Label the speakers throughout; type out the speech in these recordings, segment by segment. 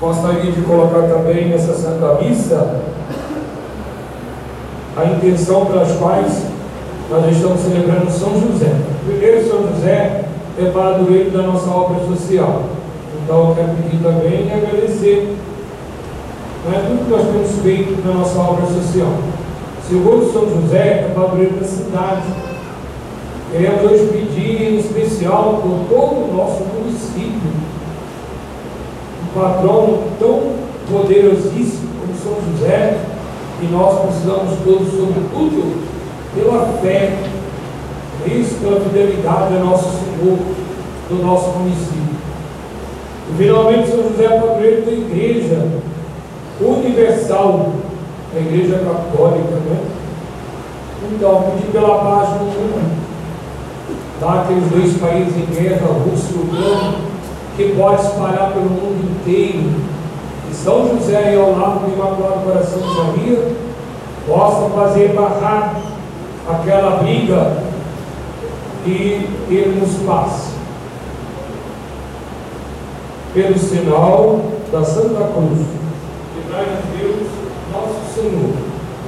Speaker 1: Gostaria de colocar também nessa Santa Missa a intenção pelas quais nós estamos celebrando São José. Primeiro, São José é padroeiro da nossa obra social. Então, eu quero pedir também e agradecer não é tudo que nós temos feito na nossa obra social. Segundo São José, é padroeiro da cidade. Queremos hoje pedir em especial por todo o nosso município, patrono tão poderosíssimo como São José, e nós precisamos todos, sobretudo, pela fé, isso pela fidelidade ao nosso Senhor, do nosso município. E finalmente São José é padroeiro da igreja universal, a igreja católica, né? Então, pedir pela paz no mundo, lá aqueles dois países em guerra, Rússia e Ucrânia, que pode espalhar pelo mundo inteiro. E São José, ao lado do Imaculado Coração de Maria, possa fazer barrar aquela briga e termos paz. Pelo sinal da Santa Cruz, que traz Deus, nosso Senhor,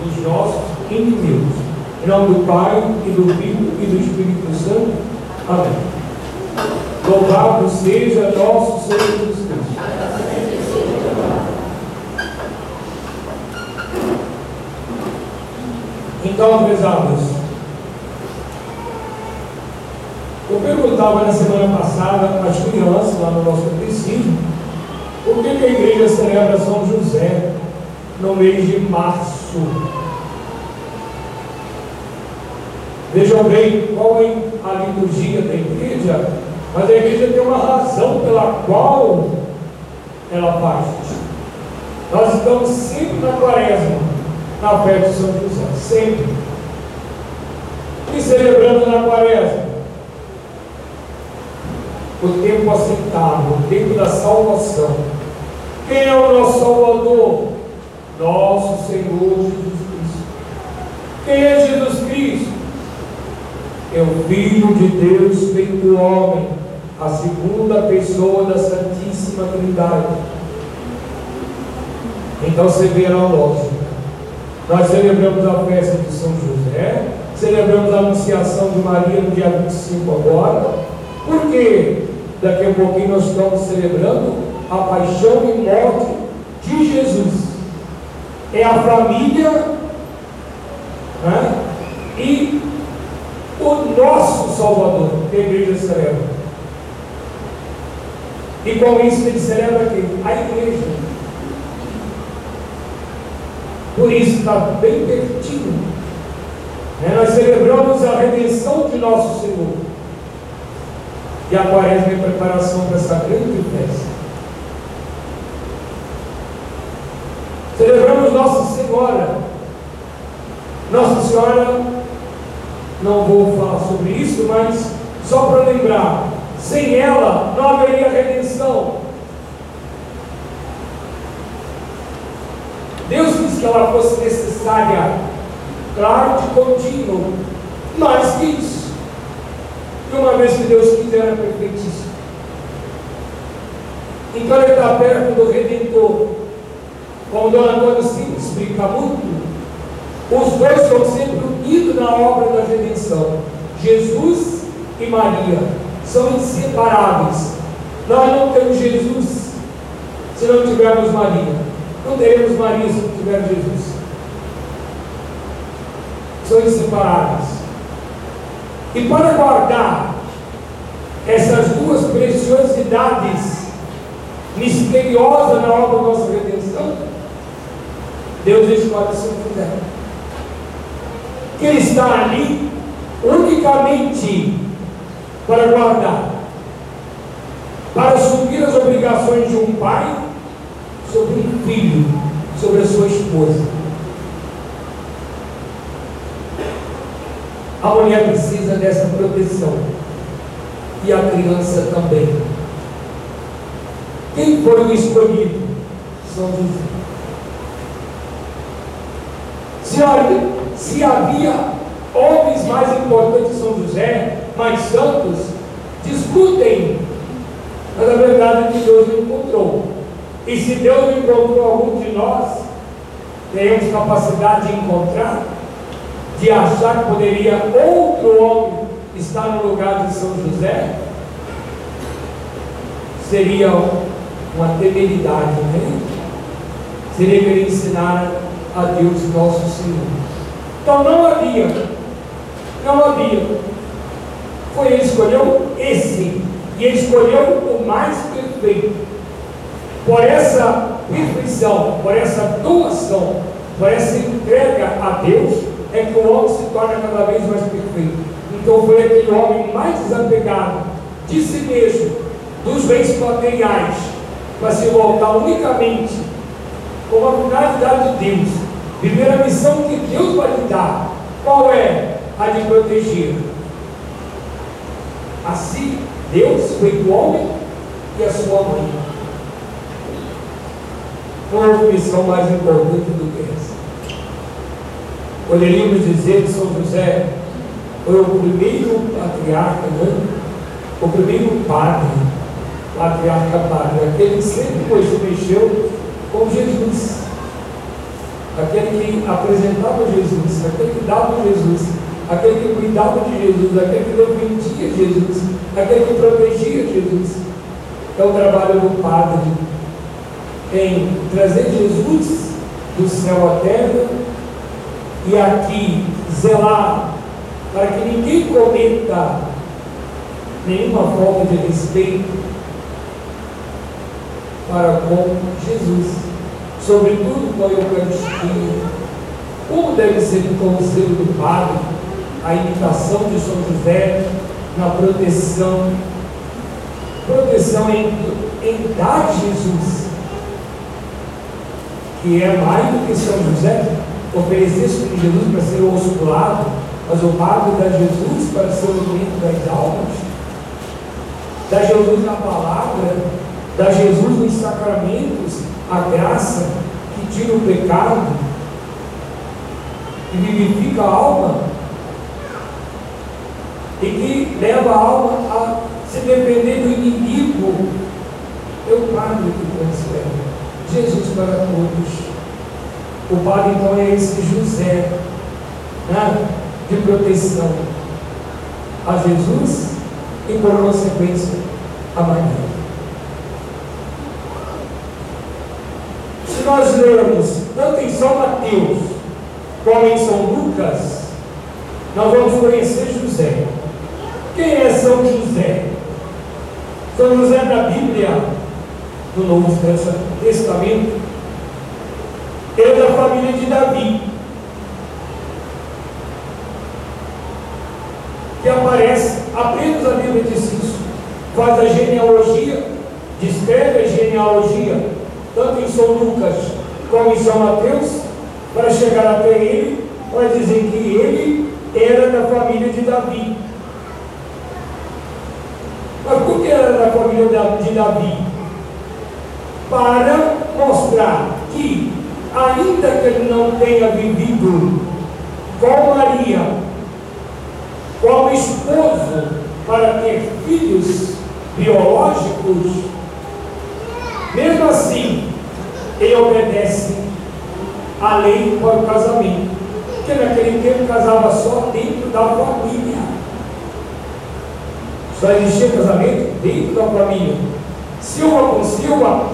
Speaker 1: dos nossos inimigos. Em nome do Pai, e do Filho e do Espírito Santo. Amém. Louvado seja nosso Senhor Jesus Cristo. Então, prezados, eu perguntava na semana passada às crianças lá no nosso catecismo por que a igreja celebra São José no mês de março. Vejam bem qual é a liturgia da igreja, mas a igreja tem uma razão pela qual ela faz. Nós estamos sempre na quaresma, na festa de São José, sempre. E celebrando na quaresma. O tempo aceitável, o tempo da salvação. Quem é o nosso Salvador? Nosso Senhor Jesus Cristo. Quem é Jesus Cristo? É o Filho de Deus feito homem, a segunda pessoa da Santíssima Trindade. Então você vê a lógica. Nós celebramos a festa de São José, celebramos a anunciação de Maria no dia 25 agora, porque daqui a pouquinho nós estamos celebrando a paixão e morte de Jesus. É a família né? e o nosso Salvador, a igreja celebra. E com isso ele celebra aqui? A igreja. Por isso está bem pertinho. Né? Nós celebramos a redenção de nosso Senhor. E a quaresma é preparação para essa grande festa. Celebramos Nossa Senhora. Nossa Senhora, não vou falar sobre isso, mas só para lembrar, sem ela não haveria redenção. Deus quis que ela fosse necessária, claro, de contínuo, mas quis. E uma vez que Deus quis, era perfeitíssimo. Então ele está perto do Redentor. Como Dona Antônio sempre explica muito, os dois estão sempre unidos na obra da redenção. Jesus e Maria são inseparáveis. Nós não temos Jesus se não tivermos Maria. Não teremos Maria se não tivermos Jesus. São inseparáveis. E para guardar essas duas preciosidades misteriosas na obra da nossa redenção, Deus escolhe São José. Que ele está ali unicamente para guardar, para assumir as obrigações de um pai sobre um filho, sobre a sua esposa. A mulher precisa dessa proteção e a criança também. Quem foi o escolhido? São José. Se, se havia homens mais importantes que São José, mais santos, discutem, mas a verdade é que Deus não encontrou. E se Deus encontrou algum de nós, tenhamos capacidade de encontrar, de achar que poderia outro homem estar no lugar de São José, seria uma temeridade, né? Seria querer ensinar a Deus nosso Senhor. Então não havia, não havia. Foi ele escolheu esse, e ele escolheu o mais perfeito. Por essa perfeição, por essa doação, por essa entrega a Deus, é que o homem se torna cada vez mais perfeito. Então foi aquele homem mais desapegado de si mesmo, dos bens materiais, para se voltar unicamente com a finalidade de Deus, viver a missão que Deus vai lhe dar. Qual é? A de proteger. Assim, Deus foi o homem e a sua mãe. Não houve missão mais importante do que essa. Poderíamos dizer que São José foi o primeiro patriarca, né? o primeiro padre, patriarca padre, aquele que sempre se mexeu com Jesus, aquele que apresentava Jesus, aquele que dava Jesus, aquele que cuidava de Jesus, aquele que defendia Jesus, aquele que protegia Jesus. É o trabalho do Padre em trazer Jesus do céu à terra e aqui zelar para que ninguém cometa nenhuma falta de respeito para com Jesus, sobretudo com a Eucaristia. Como deve ser o conselho do Padre, a imitação de São José na proteção, proteção em, em dar Jesus, que é mais do que São José oferecesse para Jesus para ser o osculado, mas o Padre dá Jesus para ser o alimento das almas, dá Jesus na palavra, dá Jesus nos sacramentos, a graça que tira o pecado, que vivifica a alma e que leva a alma a se depender do inimigo. É o Padre que transfere Jesus para todos. O Padre então é esse José né, de proteção a Jesus e por consequência a Maria. Se nós lermos tanto em São Mateus como em São Lucas, nós vamos conhecer José. Quem é São José? São José da Bíblia, do Novo Testamento, ele é da família de Davi, que aparece apenas a Bíblia diz isso, faz a genealogia, descreve a genealogia tanto em São Lucas como em São Mateus, para chegar até ele, para dizer que ele era da família de Davi. Mas por que era da família de Davi? Para mostrar que, ainda que ele não tenha vivido com Maria, como esposo, para ter filhos biológicos, mesmo assim, ele obedece à lei para o casamento. Porque naquele tempo casava só dentro da família. Só existia casamento dentro da família. Silva com Silva,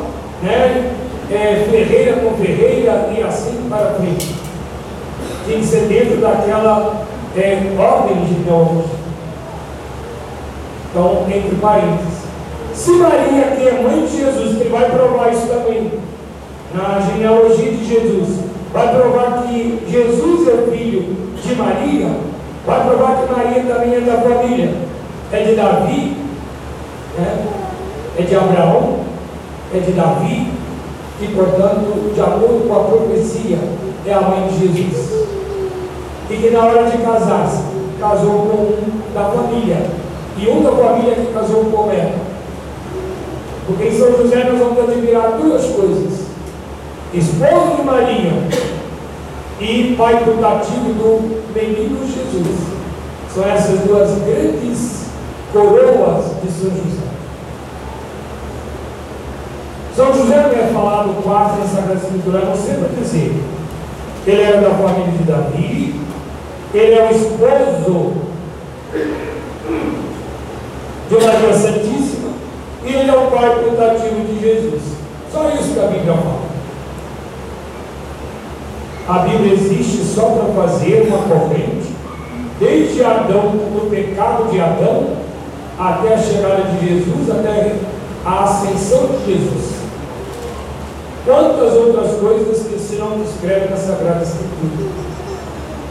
Speaker 1: né? É, ferreira com ferreira e assim para frente. Tem que ser dentro daquela é, ordem de Deus. Então, entre parênteses. Se Maria, que é mãe de Jesus, que vai provar isso também na genealogia de Jesus, vai provar que Jesus é filho de Maria, vai provar que Maria também é da família, é de Davi, né? é de Abraão, é de Davi, e portanto, de acordo com a profecia, é a mãe de Jesus. E que na hora de casar-se, casou com um da família, e um da família que casou com ela. Porque em São José nós vamos admirar duas coisas: esposo de Maria e pai putativo do menino Jesus. São essas duas grandes coroas de São José. São José não é falado quase na Sagrada Escritura, não sei para dizer. Ele era da família de Davi, ele é o esposo de Maria Santíssima, ele é o pai putativo de Jesus. Só isso que a Bíblia fala. A Bíblia existe só para fazer uma corrente, desde Adão, do pecado de Adão, até a chegada de Jesus, até a ascensão de Jesus. Quantas outras coisas que se não descreve na Sagrada Escritura?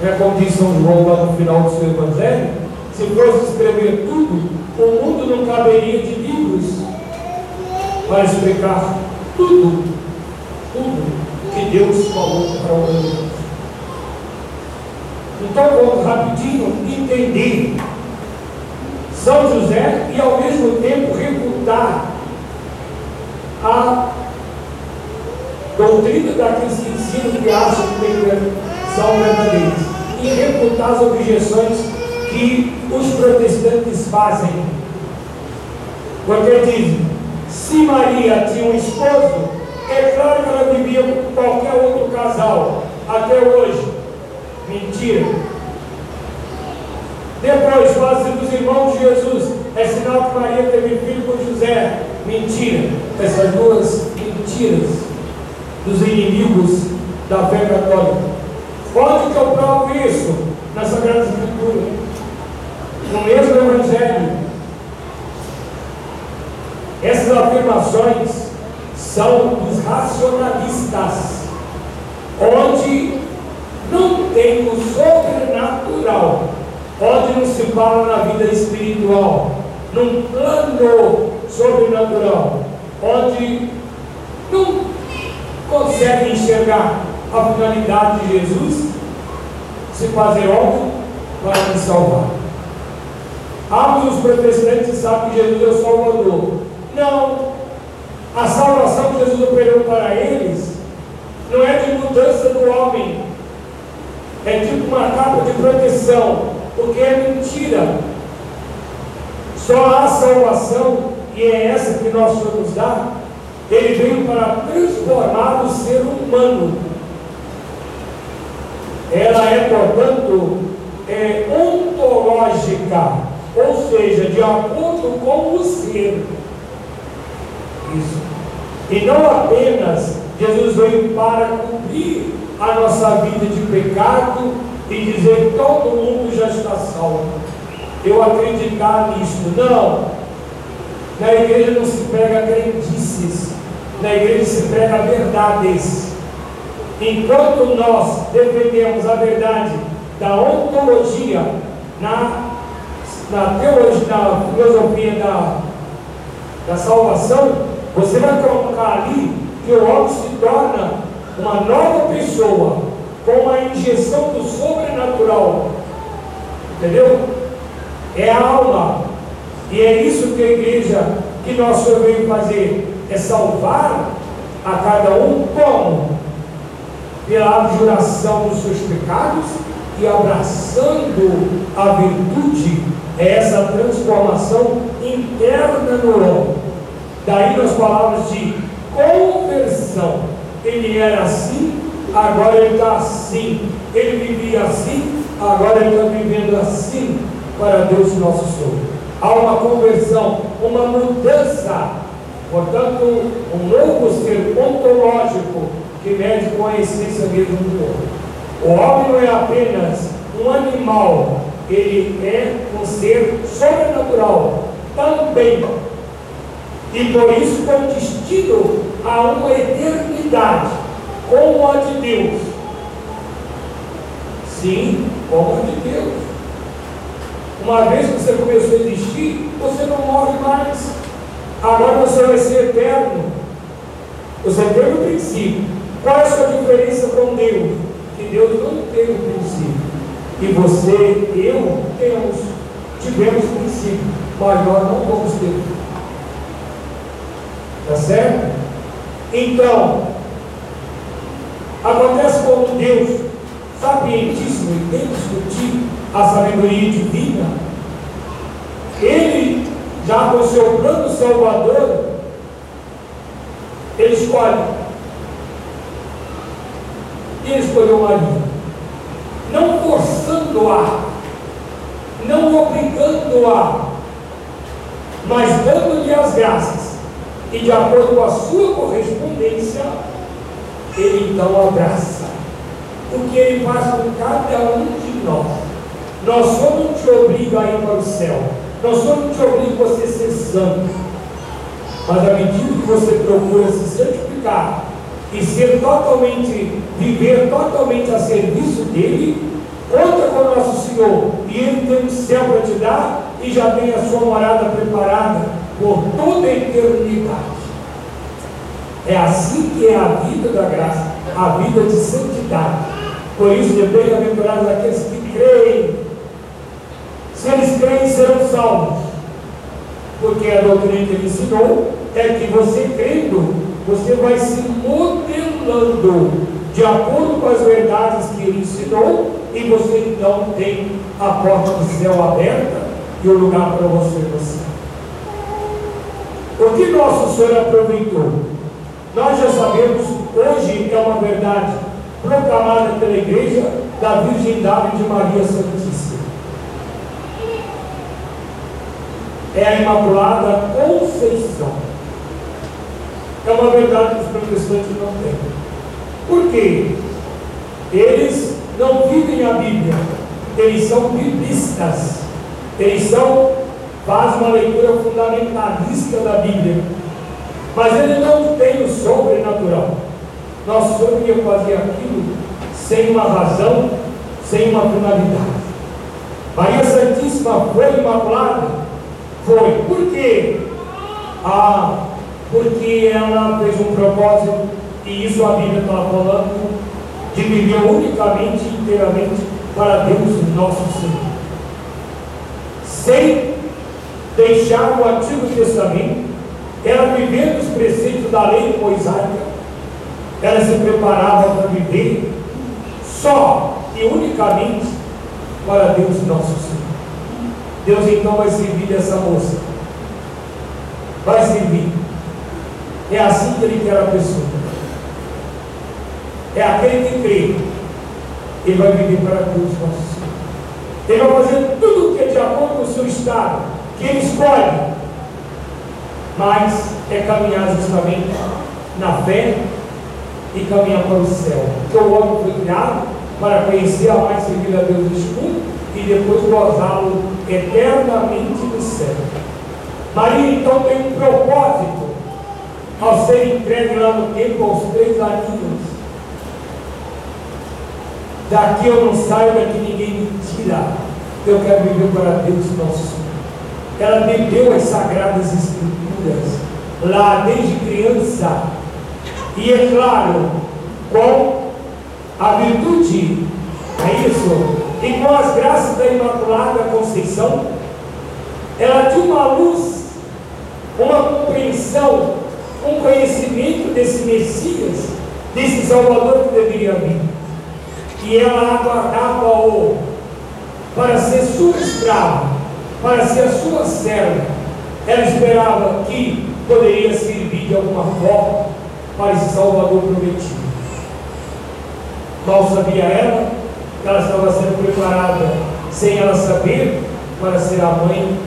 Speaker 1: É como diz São João lá no final do seu Evangelho, se fosse escrever tudo, o mundo não caberia de para explicar tudo, tudo que Deus falou para o mundo. Então vamos rapidinho entender São José e ao mesmo tempo refutar a doutrina daqueles que ensinam que acham que são verdadeiros e refutar as objeções que os protestantes fazem. Porque dizem, se Maria tinha um esposo, é claro que ela vivia com qualquer outro casal, até hoje. Mentira. Depois, fala dos irmãos de Jesus, é sinal que Maria teve filho com José. Mentira. Essas duas mentiras dos inimigos da fé católica. Onde que eu provo isso? Na Sagrada Escritura. No mesmo Evangelho. Essas afirmações são dos racionalistas, onde não tem o sobrenatural, onde não se fala na vida espiritual, num plano sobrenatural, onde não consegue enxergar a finalidade de Jesus, se fazer obra para me salvar. Ambos os protestantes sabem que Jesus é o Salvador. Não, a salvação que Jesus operou para eles não é de mudança do homem, é tipo uma capa de proteção, porque é mentira. Só há salvação, e é essa que nós nos dá. Ele veio para transformar o ser humano. Ela é, portanto, é ontológica, ou seja, de acordo com o ser isso. E não apenas Jesus veio para cumprir a nossa vida de pecado e dizer todo mundo já está salvo. Eu acreditar nisso. Não. Na igreja não se prega crendices. Na igreja se prega verdades. Enquanto nós defendemos a verdade da ontologia na, na teologia, na filosofia da, da salvação, você vai colocar ali que o homem se torna uma nova pessoa com uma injeção do sobrenatural. Entendeu? É a alma. E é isso que a igreja que nós Senhor veio fazer. É salvar a cada um como? Pela abjuração dos seus pecados e abraçando a virtude, é essa transformação interna no homem. Daí nas palavras de conversão. Ele era assim, agora ele está assim. Ele vivia assim, agora ele está vivendo assim para Deus nosso Senhor. Há uma conversão, uma mudança. Portanto, um novo ser ontológico que mede com a essência mesmo do homem. O homem não é apenas um animal, ele é um ser sobrenatural também e por isso com destino a uma eternidade, como a de Deus. Sim, como a de Deus. Uma vez que você começou a existir, você não morre mais. Agora você vai ser eterno. Você tem o princípio. Qual é a sua diferença com Deus? Que Deus não tem o princípio. E você, eu, temos, tivemos princípio, mas nós não vamos ter. Tá certo? Então, acontece como Deus, sapientíssimo e tem discutido a sabedoria divina, ele, já com seu plano salvador, Ele escolhe. E ele escolheu Maria. Não forçando-a, não obrigando-a, mas dando-lhe as graças. E de acordo com a sua correspondência, ele então abraça. O que ele faz com cada um de nós. Nós não te obriga a ir para o céu. Nós não te obriga a você ser santo. Mas à medida que você procura se santificar e ser totalmente, viver totalmente a serviço dele, conta com o nosso Senhor. E ele tem um céu para te dar e já tem a sua morada preparada por toda a eternidade. É assim que é a vida da graça, a vida de santidade. Por isso, bem-aventurados aqueles que creem. Se eles creem, serão salvos. Porque a doutrina que ele ensinou é que você crendo, você vai se modelando de acordo com as verdades que ele ensinou, e você então tem a porta do céu aberta e o lugar para você no céu. O que nosso Senhor aproveitou? Nós já sabemos, hoje é uma verdade proclamada pela igreja da virgindade de Maria Santíssima. É a Imaculada Conceição. É uma verdade que os protestantes não têm. Por quê? Eles não vivem a Bíblia, eles são biblistas. Eles são, faz uma leitura fundamentalista da Bíblia. Mas ele não tem o sobrenatural. Nosso Senhor ia fazer aquilo sem uma razão, sem uma finalidade. Maria Santíssima foi imaculada? Foi. Por quê? Ah, porque ela fez um propósito, e isso a Bíblia está falando, de viver unicamente e inteiramente para Deus nosso Senhor. Sem deixar o Antigo Testamento, ela vivendo os preceitos da lei mosaica, ela se preparava para viver só e unicamente para Deus nosso Senhor. Deus então vai servir dessa moça. Vai servir. É assim que ele quer a pessoa. É aquele que crê. Ele vai viver para Deus nosso Senhor. Ele vai fazer tudo o que é de acordo com o seu estado, que ele escolhe. Mas é caminhar justamente na fé e caminhar para o céu. Porque o homem foi criado para conhecer a mais servir a Deus neste mundo e depois gozá-lo eternamente no céu. Maria então tem um propósito ao ser entregue lá no tempo aos três aninhos. Daqui eu não saio, daqui ninguém me tira. Eu quero viver para Deus nosso. Ela bebeu as sagradas escrituras lá desde criança. E é claro, com a virtude, é isso, e com as graças da Imaculada Conceição, ela tinha uma luz, uma compreensão, um conhecimento desse Messias, desse Salvador que deveria vir. E ela aguardava-o para ser sua escrava, para ser a sua serva. Ela esperava que poderia servir de alguma forma para esse Salvador prometido. Mal sabia ela que ela estava sendo preparada, sem ela saber, para ser a mãe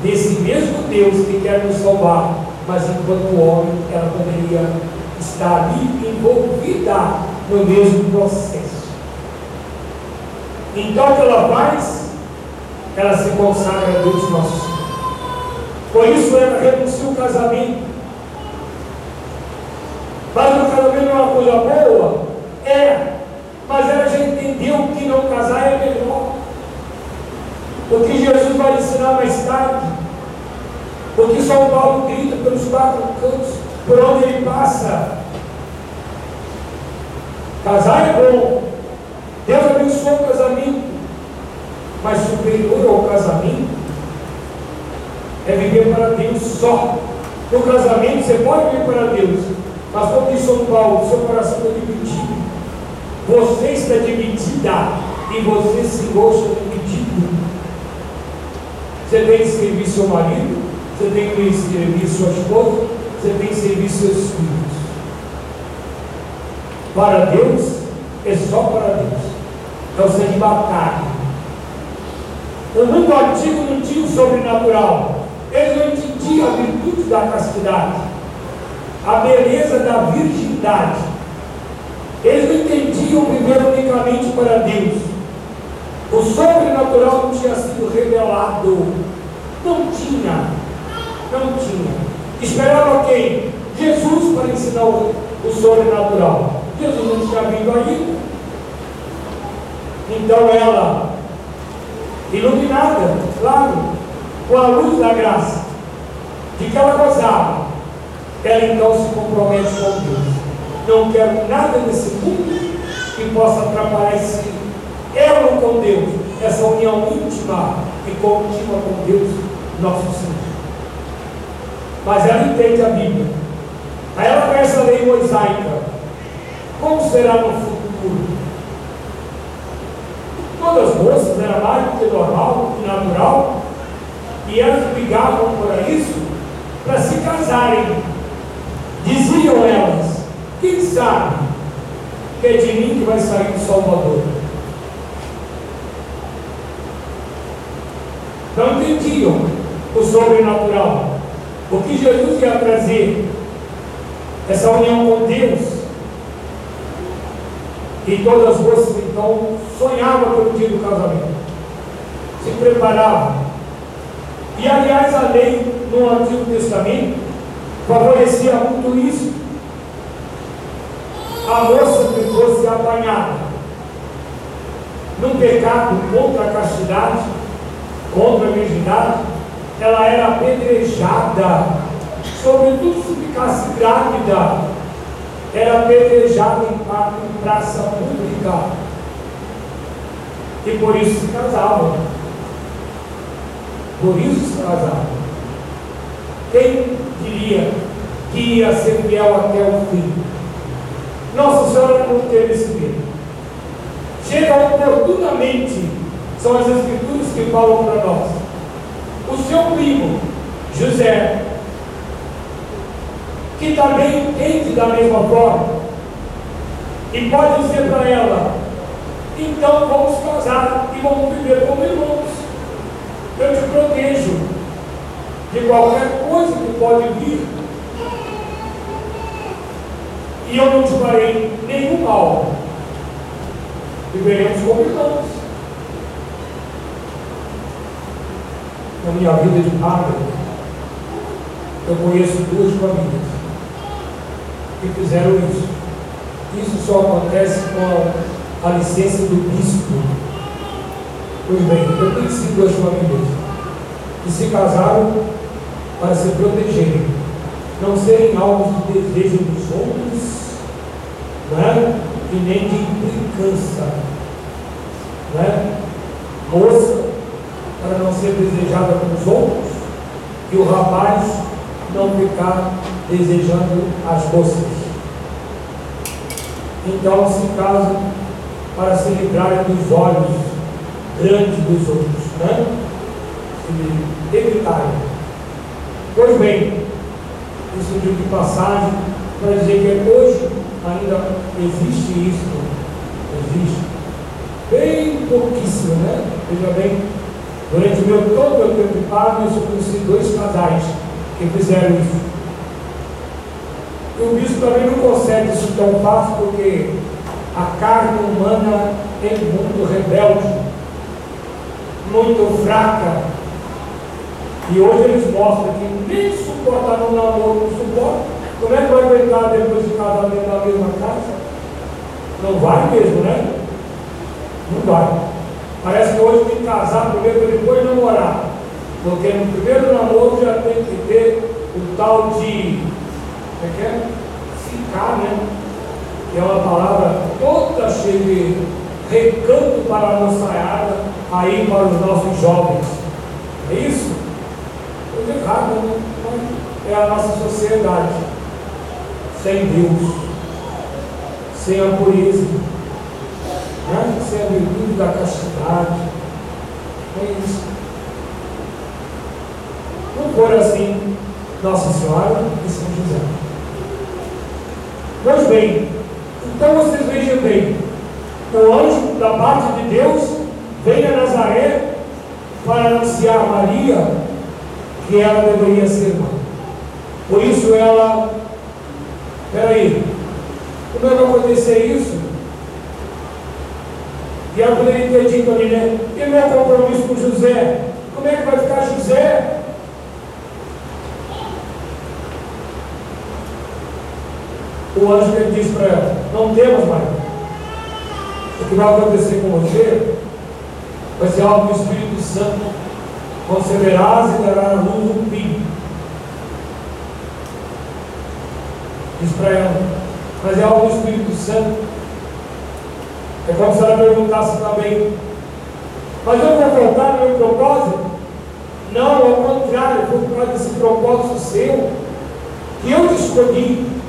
Speaker 1: desse mesmo Deus que quer nos salvar, mas enquanto homem, ela poderia estar ali envolvida no mesmo processo. Então, o que ela faz? Ela se consagra a Deus nosso Senhor. Por isso ela renuncia o casamento. Mas o casamento é uma coisa boa? É. Mas ela já entendeu que não casar é melhor. O que Jesus vai ensinar mais tarde. O que São Paulo grita pelos quatro cantos, por onde ele passa. Casar é bom. Deus abençoa o casamento. Mas superior ao casamento é viver para Deus só. No casamento você pode viver para Deus, mas como diz São Paulo, seu coração está dividido. Você está dividida e você se gosta dividido. Você tem que servir seu marido, você tem que servir sua esposa, você tem que servir seus filhos. para Deus é só para Deus. É o celibatário. O mundo antigo não tinha o sobrenatural. Eles não entendiam a virtude da castidade, a beleza da virgindade. Eles não entendiam viver unicamente para Deus. O sobrenatural não tinha sido revelado. Não tinha. Não tinha. Esperava quem? Jesus para ensinar o, o sobrenatural. Jesus não tinha vindo ainda. Então ela, iluminada, claro, com a luz da graça, de que ela gozava, ela então se compromete com Deus. Não quero nada nesse mundo que possa atrapalhar esse elo com Deus, essa união íntima e contínua com Deus, nosso Senhor. Mas ela entende a Bíblia. Aí ela conhece a lei mosaica. Como será no futuro? Todas as moças era mais do que normal e natural, e elas brigavam por isso para se casarem. Diziam elas: quem sabe que é de mim que vai sair o Salvador? Não entendiam o sobrenatural. O que Jesus ia trazer, essa união com Deus, e todas vocês então sonhavam pelo dia do casamento, se preparavam. E aliás, a lei no Antigo Testamento favorecia muito isso. A moça que fosse apanhada num pecado contra a castidade, contra a virgindade, ela era apedrejada, sobretudo se ficasse grávida era apedrejado em, praça pública. E por isso se casavam. Por isso se casavam. Quem diria que ia ser fiel até o fim? Nossa Senhora não teve esse medo. Chega oportunamente, são as escrituras que falam para nós. O seu primo, José, que também entende da mesma forma, e pode dizer para ela: então vamos casar e vamos viver como irmãos. Eu te protejo de qualquer coisa que pode vir, e eu não te farei nenhum mal. Viveremos como irmãos. Na minha vida de padre, eu conheço duas famílias que fizeram isso. Isso só acontece com a licença do bispo. Pois bem, eu conheci duas famílias que se casaram para se protegerem, não serem alvos de desejo dos outros, né? e nem de implicância. Né? Moça, para não ser desejada pelos outros, e o rapaz não ficar desejando as moças. Então se casam para se livrarem dos olhos grandes dos outros, né? Se evitarem. Pois bem, isso de passagem para dizer que hoje ainda existe isso, existe. Bem pouquíssimo, né? Veja bem, durante meu, todo o meu tempo de padre, eu conheci dois casais que fizeram isso. E o bispo também não consegue isso tão fácil, porque a carne humana é muito rebelde, muito fraca. E hoje eles mostram que nem suportar no namoro, não suporta. Como é que vai aguentar depois de casar dentro da mesma casa? Não vai mesmo, né? Não vai. Parece que hoje tem que casar primeiro para depois namorar. Porque no primeiro namoro já tem que ter o tal de é que é? Ficar, né? É uma palavra toda cheia de recanto para a moçaiada, aí para os nossos jovens. É isso? Coisa errada, né? É a nossa sociedade. Sem Deus. Sem a pureza. Né? Sem a virtude da castidade. É isso. Não for assim, Nossa Senhora e São José. Pois bem, Então vocês vejam bem, o anjo da parte de Deus vem a Nazaré para anunciar a Maria que ela deveria ser mãe. Por isso ela, peraí, como é que acontecer isso? E ela poderia ter dito ali, né? E meu compromisso com José? Como é que vai ficar José? O anjo ele disse para ela: Não temos mais. O que vai acontecer com você vai ser algo do Espírito Santo. Conceberás e dará a luz um filho. Diz para ela: Mas é algo do Espírito Santo. É como se ela perguntasse também: Mas eu vou voltar no meu propósito? Não, ao contrário, foi por causa desse propósito seu que eu te escolhi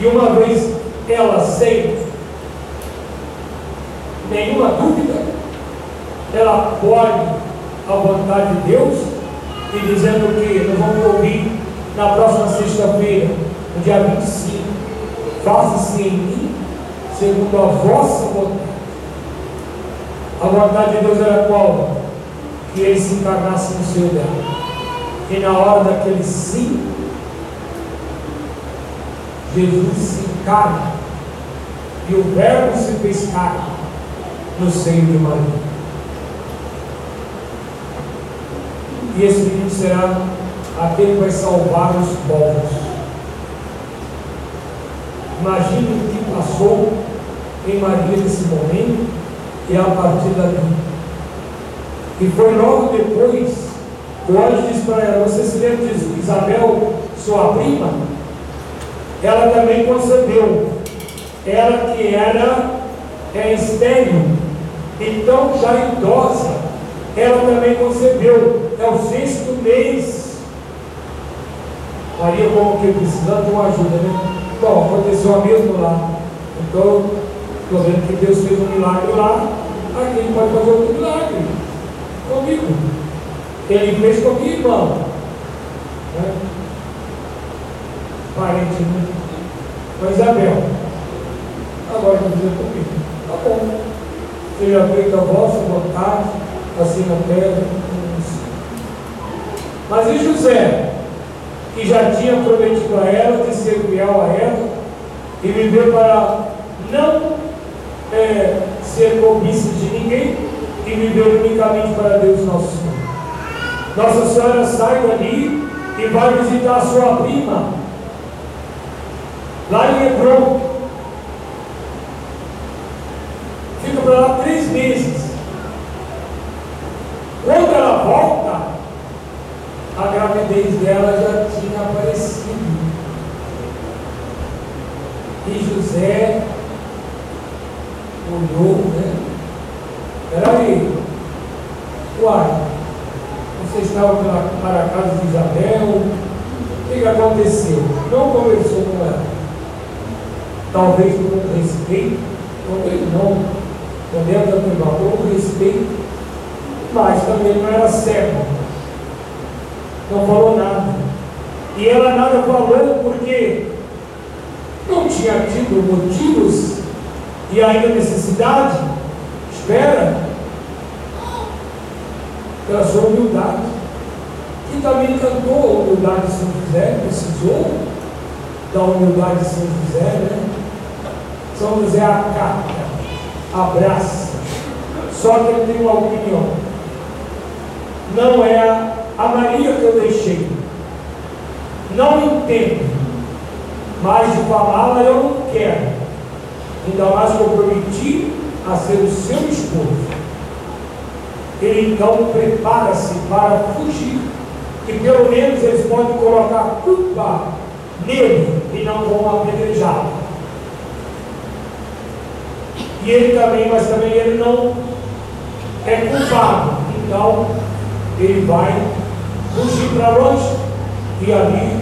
Speaker 1: e uma vez ela sem nenhuma dúvida, ela pode a vontade de Deus e dizendo que nós vamos ouvir na próxima sexta-feira, no dia 25, faça-se em mim segundo a vossa vontade. A vontade de Deus era qual? Que ele se encarnasse no seu lugar. E na hora daquele sim, Jesus se encarna e o Verbo se fez carne no seio de Maria. E esse menino será aquele que vai salvar os povos. Imagine o que passou em Maria nesse momento e a partir dali. E foi logo depois, o anjo disse para ela: Você se lembra de Isabel, sua prima? Ela também concebeu. Ela que era é, então já idosa, ela também concebeu. É o sexto mês. Maria como que precisando de uma ajuda, né? Bom, aconteceu a mesma lá. Então, estou vendo que Deus fez um milagre lá, aqui ele pode fazer outro milagre comigo. Ele fez com a minha irmã. Né? Parente, né? Com Isabel. Agora dizendo comigo. Tá bom. Seja feita a vossa vontade, assim na terra Mas e José, que já tinha prometido a ela de ser fiel a ela e viver para não é, ser cobiça de ninguém e viver unicamente para Deus nosso Senhor. Nossa Senhora sai dali e vai visitar sua prima, lá em Hebron. Fica para lá três meses. Quando ela volta, a gravidez dela já tinha aparecido. E José olhou, né? Peraí, uai, você estava para a casa de Isabel, o que aconteceu? Não conversou com ela talvez por respeito, talvez não, da privada, por respeito, mas também não era cego, não falou nada. E ela nada falou porque não tinha tido motivos e ainda necessidade, espera, pela sua humildade. E também cantou a humildade de São José, precisou da humildade de São José, né? São José acata, abraça, só que ele tem uma opinião. Não é a, Maria que eu deixei. Não entendo, mas de falá-la eu não quero. Ainda mais que eu prometi a ser o seu esposo. Ele então prepara-se para fugir. Que pelo menos eles podem colocar culpa nele e não vão apedrejá-lo. E ele também, mas também ele não é culpado. Então, ele vai fugir para longe e ali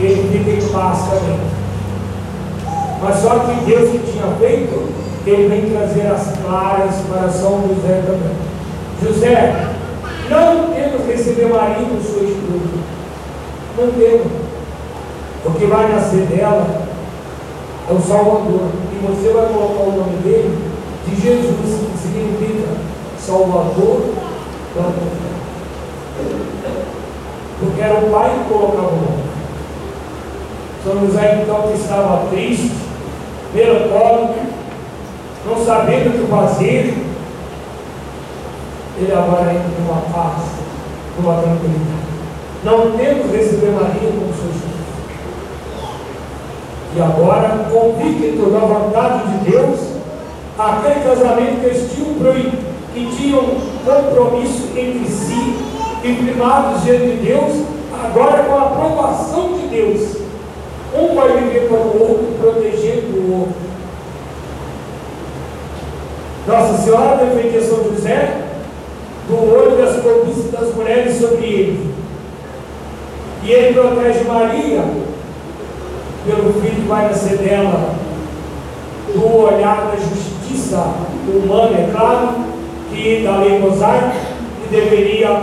Speaker 1: ele fica em paz também. Mas só que Deus que tinha feito, ele vem trazer as claras para São José também. José, não temos receber marido sua esposa. Não temos. O que vai nascer dela é o Salvador. E você vai colocar o nome dele de Jesus, que significa Salvador da humanidade. Porque era o pai que colocava o nome. São José então que estava triste, melancólico, não sabendo o que fazer, ele agora entra numa paz, numa tranquilidade. Não temos receber Maria como seu. E agora, convicto da vontade de Deus, aquele casamento que eles tinham, que tinham compromisso entre si primados diante de Deus, agora com a aprovação de Deus, um vai viver para o outro, protegendo o outro. Nossa Senhora defendia São José do olho das cobiças das mulheres sobre ele. E ele protege Maria pelo filho que vai nascer dela, do olhar da justiça humana, é claro, que da lei mosaica, que deveria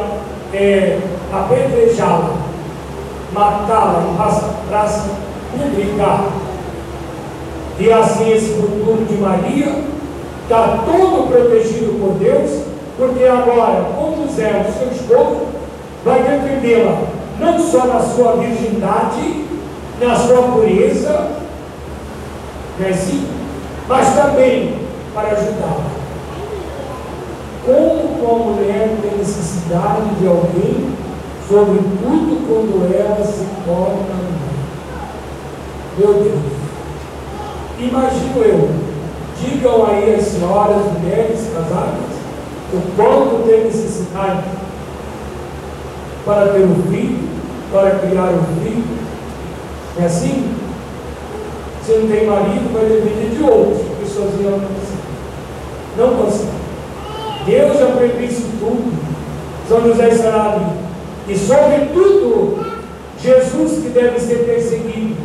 Speaker 1: é, apedrejá-la, matá-la em praça, praça pública. E assim esse futuro de Maria está todo protegido por Deus, porque agora, como José, o seu esposo, vai defendê-la não só na sua virgindade, na sua pureza, é assim? mas também para ajudá-la. Como uma mulher tem necessidade de alguém, sobretudo quando ela se torna mãe. Meu Deus, imagino eu, digam aí as senhoras, mulheres casadas, o quanto tem necessidade para ter um filho, para criar um filho, é assim? Se não tem marido, vai depender de outros, porque sozinho não consegue. Não consegue. Deus já previu isso tudo. São José estará ali. E sobretudo, Jesus que deve ser perseguido.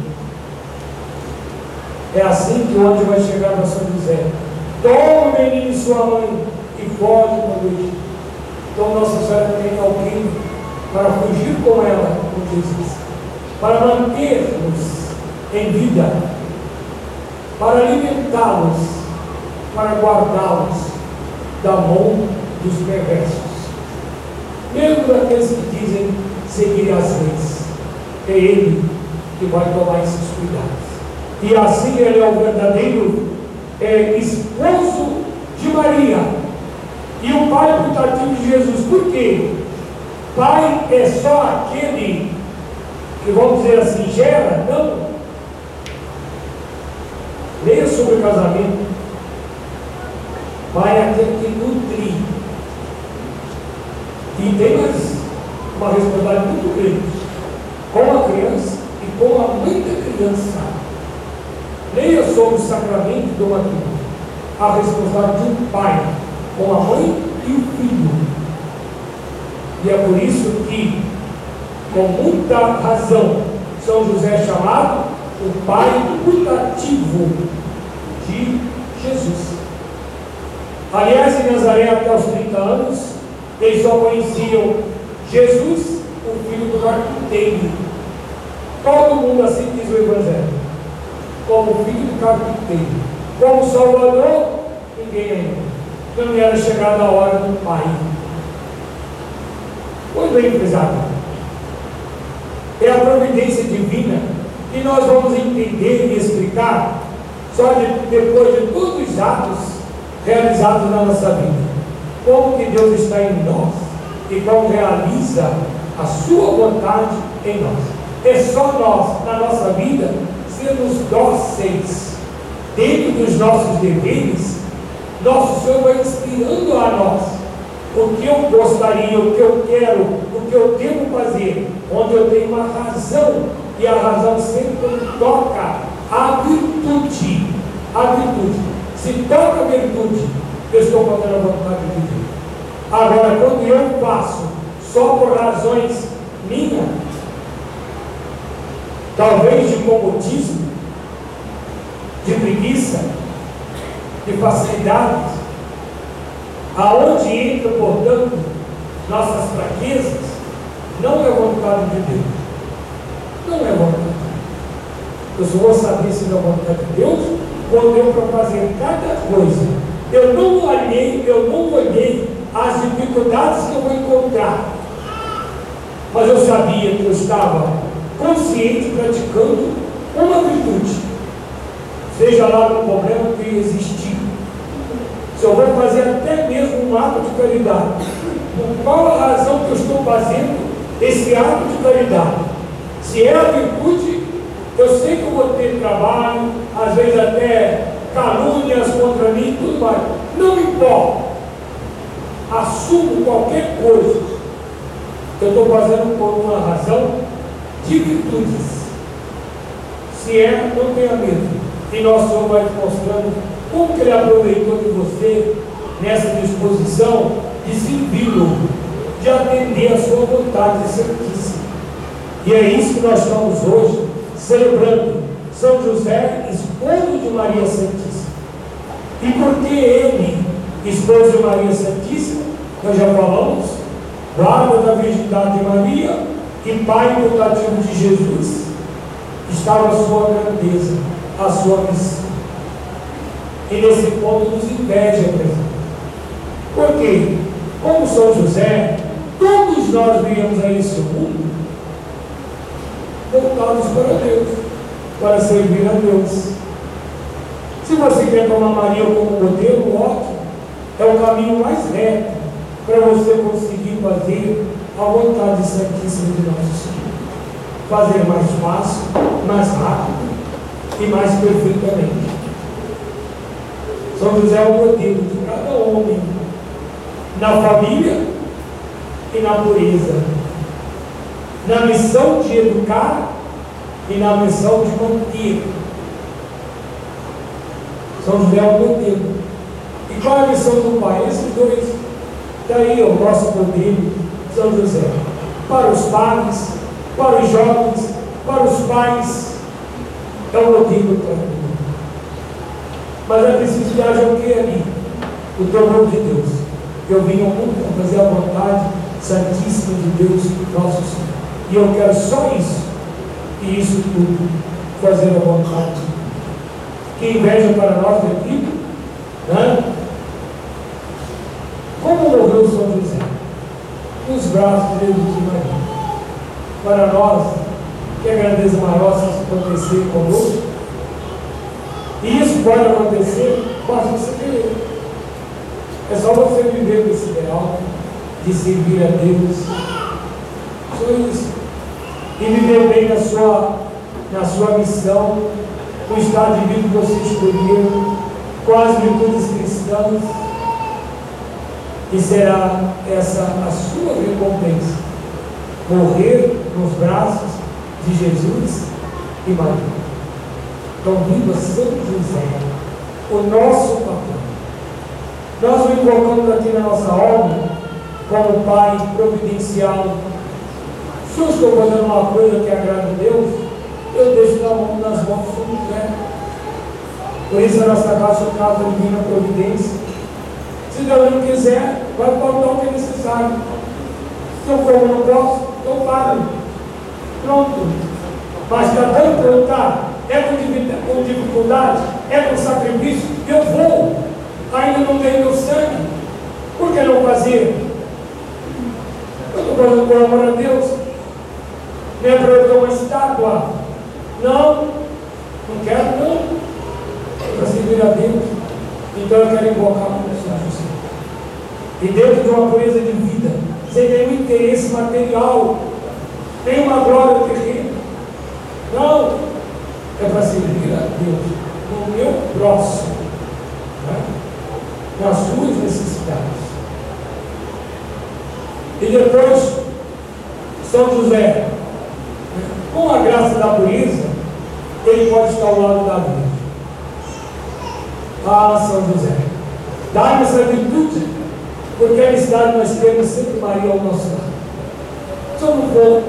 Speaker 1: É assim que anjo vai chegar para São José. Toma o menino e sua mãe e foge para Egito. Então Nossa Senhora tem alguém para fugir com ela, com Jesus para manter-nos em vida, para alimentá-los, para guardá-los da mão dos perversos. Mesmo daqueles que dizem seguir as leis, é Ele que vai tomar esses cuidados. E assim Ele é o verdadeiro é, esposo de Maria e o pai putativo de Jesus. Por quê? Pai é só aquele que vamos dizer assim, gera, não. Leia sobre o casamento. Pai é aquele que nutre. E tem mais uma responsabilidade muito grande com a criança e com a mãe da criança. Leia sobre o sacramento do matrimônio. A responsabilidade de um pai com a mãe e o filho. E é por isso que com muita razão, São José é chamado o pai putativo de Jesus. Aliás, em Nazaré, até os 30 anos, eles só conheciam Jesus, o filho do carpinteiro. Todo mundo assim diz o Evangelho. Como filho do carpinteiro. Como Salvador, ninguém ainda. Não era chegada a hora do Pai. Pois bem, prezado é a providência divina que nós vamos entender e explicar só de, depois de todos os atos realizados na nossa vida. Como que Deus está em nós e como realiza a sua vontade em nós. É só nós, na nossa vida, sermos dóceis dentro dos nossos deveres, nosso Senhor vai inspirando a nós o que eu gostaria, o que eu quero, o que eu devo fazer, onde eu tenho uma razão, e a razão sempre toca a virtude. A virtude. Se toca a virtude, eu estou fazendo a vontade de Deus. Agora, quando eu faço só por razões minhas, talvez de comodismo, de preguiça, de facilidades, aonde entra, portanto, nossas fraquezas, não é vontade de Deus. Não é vontade. Eu só vou saber se é da vontade de Deus quando eu para fazer cada coisa. Eu não olhei, eu não olhei as dificuldades que eu vou encontrar. Mas eu sabia que eu estava consciente praticando uma virtude. Seja lá no problema que existir. Eu vou fazer até mesmo um ato de caridade, por qual a razão que eu estou fazendo esse ato de caridade? Se é a virtude, eu sei que eu vou ter trabalho, às vezes até calúnias contra mim, tudo mais. Não importa. Assumo qualquer coisa que eu estou fazendo por uma razão de virtudes. Se é, não tenha medo. E nosso Senhor vai mostrando como que Ele aproveitou de você nessa disposição de servi-lo, de atender a sua vontade santíssima. E é isso que nós estamos hoje celebrando. São José, esposo de Maria Santíssima. E por que ele, esposo de Maria Santíssima, nós já falamos, guarda da virgindade de Maria e pai putativo de Jesus, estava a sua grandeza, a sua missão. E nesse ponto nos inveja, presidente. Por quê? Como São José, todos nós viemos a esse mundo voltados para Deus, para servir a Deus. Se você quer tomar Maria como modelo, ótimo. É o caminho mais reto para você conseguir fazer a vontade santíssima de nosso Senhor. Fazer mais fácil, mais rápido e mais perfeitamente. São José é o modelo de cada homem na família e na pureza, na missão de educar e na missão de manter. São José é o modelo. E qual é a missão do pai? Esses dois. Daí o nosso modelo, São José. Para os pais, para os jovens, para os pais, é o modelo para. Mas é preciso que haja o que ali? O temor de Deus. Eu vim ao mundo para fazer a vontade santíssima de Deus, nosso Senhor. E eu quero só isso. E isso tudo, fazer a vontade. Que inveja para nós aqui, né? Como morreu São José? Nos braços de Jesus e Maria. Para nós, que a grandeza maior se acontecer conosco. E isso pode acontecer, basta você querer. É só você viver esse ideal de servir a Deus. Só isso. E viver bem na sua, na sua missão, o estado de vida que você escolheu, com as virtudes cristãs. E será essa a sua recompensa. Morrer nos braços de Jesus e Maria. Então, viva São José, o nosso patrão. Nós o invocamos aqui na nossa obra como Pai providencial. Se eu estou fazendo uma coisa que agrada a Deus, eu deixo na mão nas mãos São José. Por isso a nossa casa casa divina providência. Se Deus não quiser, vai faltar o que é necessário. Se eu como não posso, eu paro. Pronto. Mas está dando para? É com dificuldade? É com sacrifício? Eu vou. Ainda não tenho meu sangue. Por que não fazer? Eu estou fazendo por amor a Deus. Não é para eu ter uma estátua. Não. Não quero, não. É para servir a Deus. Então eu quero invocar o São José. E dentro de uma pureza de vida, sem nenhum interesse material, nem uma glória terrena. Não. É para servir a Deus no meu próximo, né? nas suas necessidades. E depois, São José, com a graça da pureza, ele pode estar ao lado da vida. Ah, São José, dá-me essa virtude, porque a amizade nós temos sempre Maria ao nosso lado. Se eu não for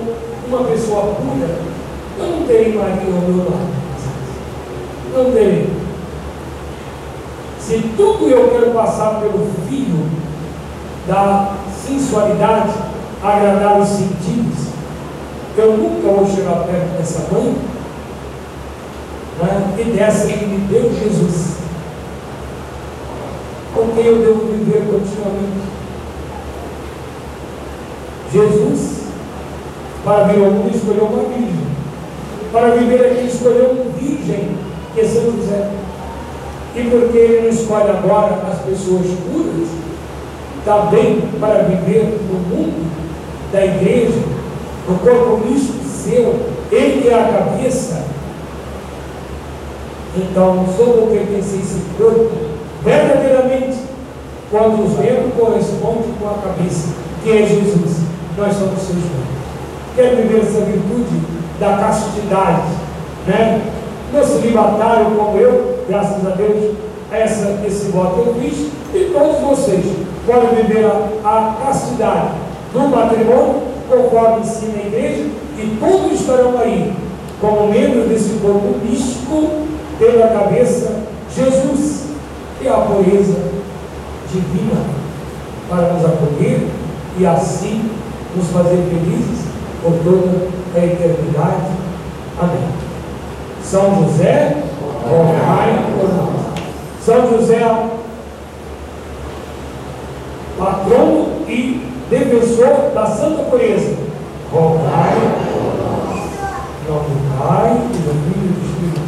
Speaker 1: uma pessoa pura, não terei Maria ao meu lado. Não terei. Se tudo eu quero passar pelo filho da sensualidade, agradar os sentidos, eu nunca vou chegar perto dessa mãe. e dessa que me deu Jesus. Com quem eu devo viver continuamente? Jesus, para vir ao mundo, escolheu uma virgem. Para viver aqui, escolheu um virgem, que é São José. E porque ele não escolhe agora as pessoas puras, também para viver no mundo da igreja, no corpo místico seu, ele é a cabeça. Então, sou o pertence a esse corpo, verdadeiramente, quando os membros correspondem com a cabeça, que é Jesus. Nós somos seus membros. Quer viver essa virtude da castidade, né? Se limitaram como eu, graças a Deus, essa, esse voto eu fiz, e todos vocês podem viver a, a castidade do matrimônio, conforme ensina a igreja, e todos estarão aí, como membros desse corpo místico, pela cabeça Jesus, que é a pureza divina, para nos acolher e assim nos fazer felizes por toda a é a eternidade. Amém. São José, rogai por nós. São José, patrono e defensor da santa pureza, rogai por nós. Em nome do Pai e do Filho e do Espírito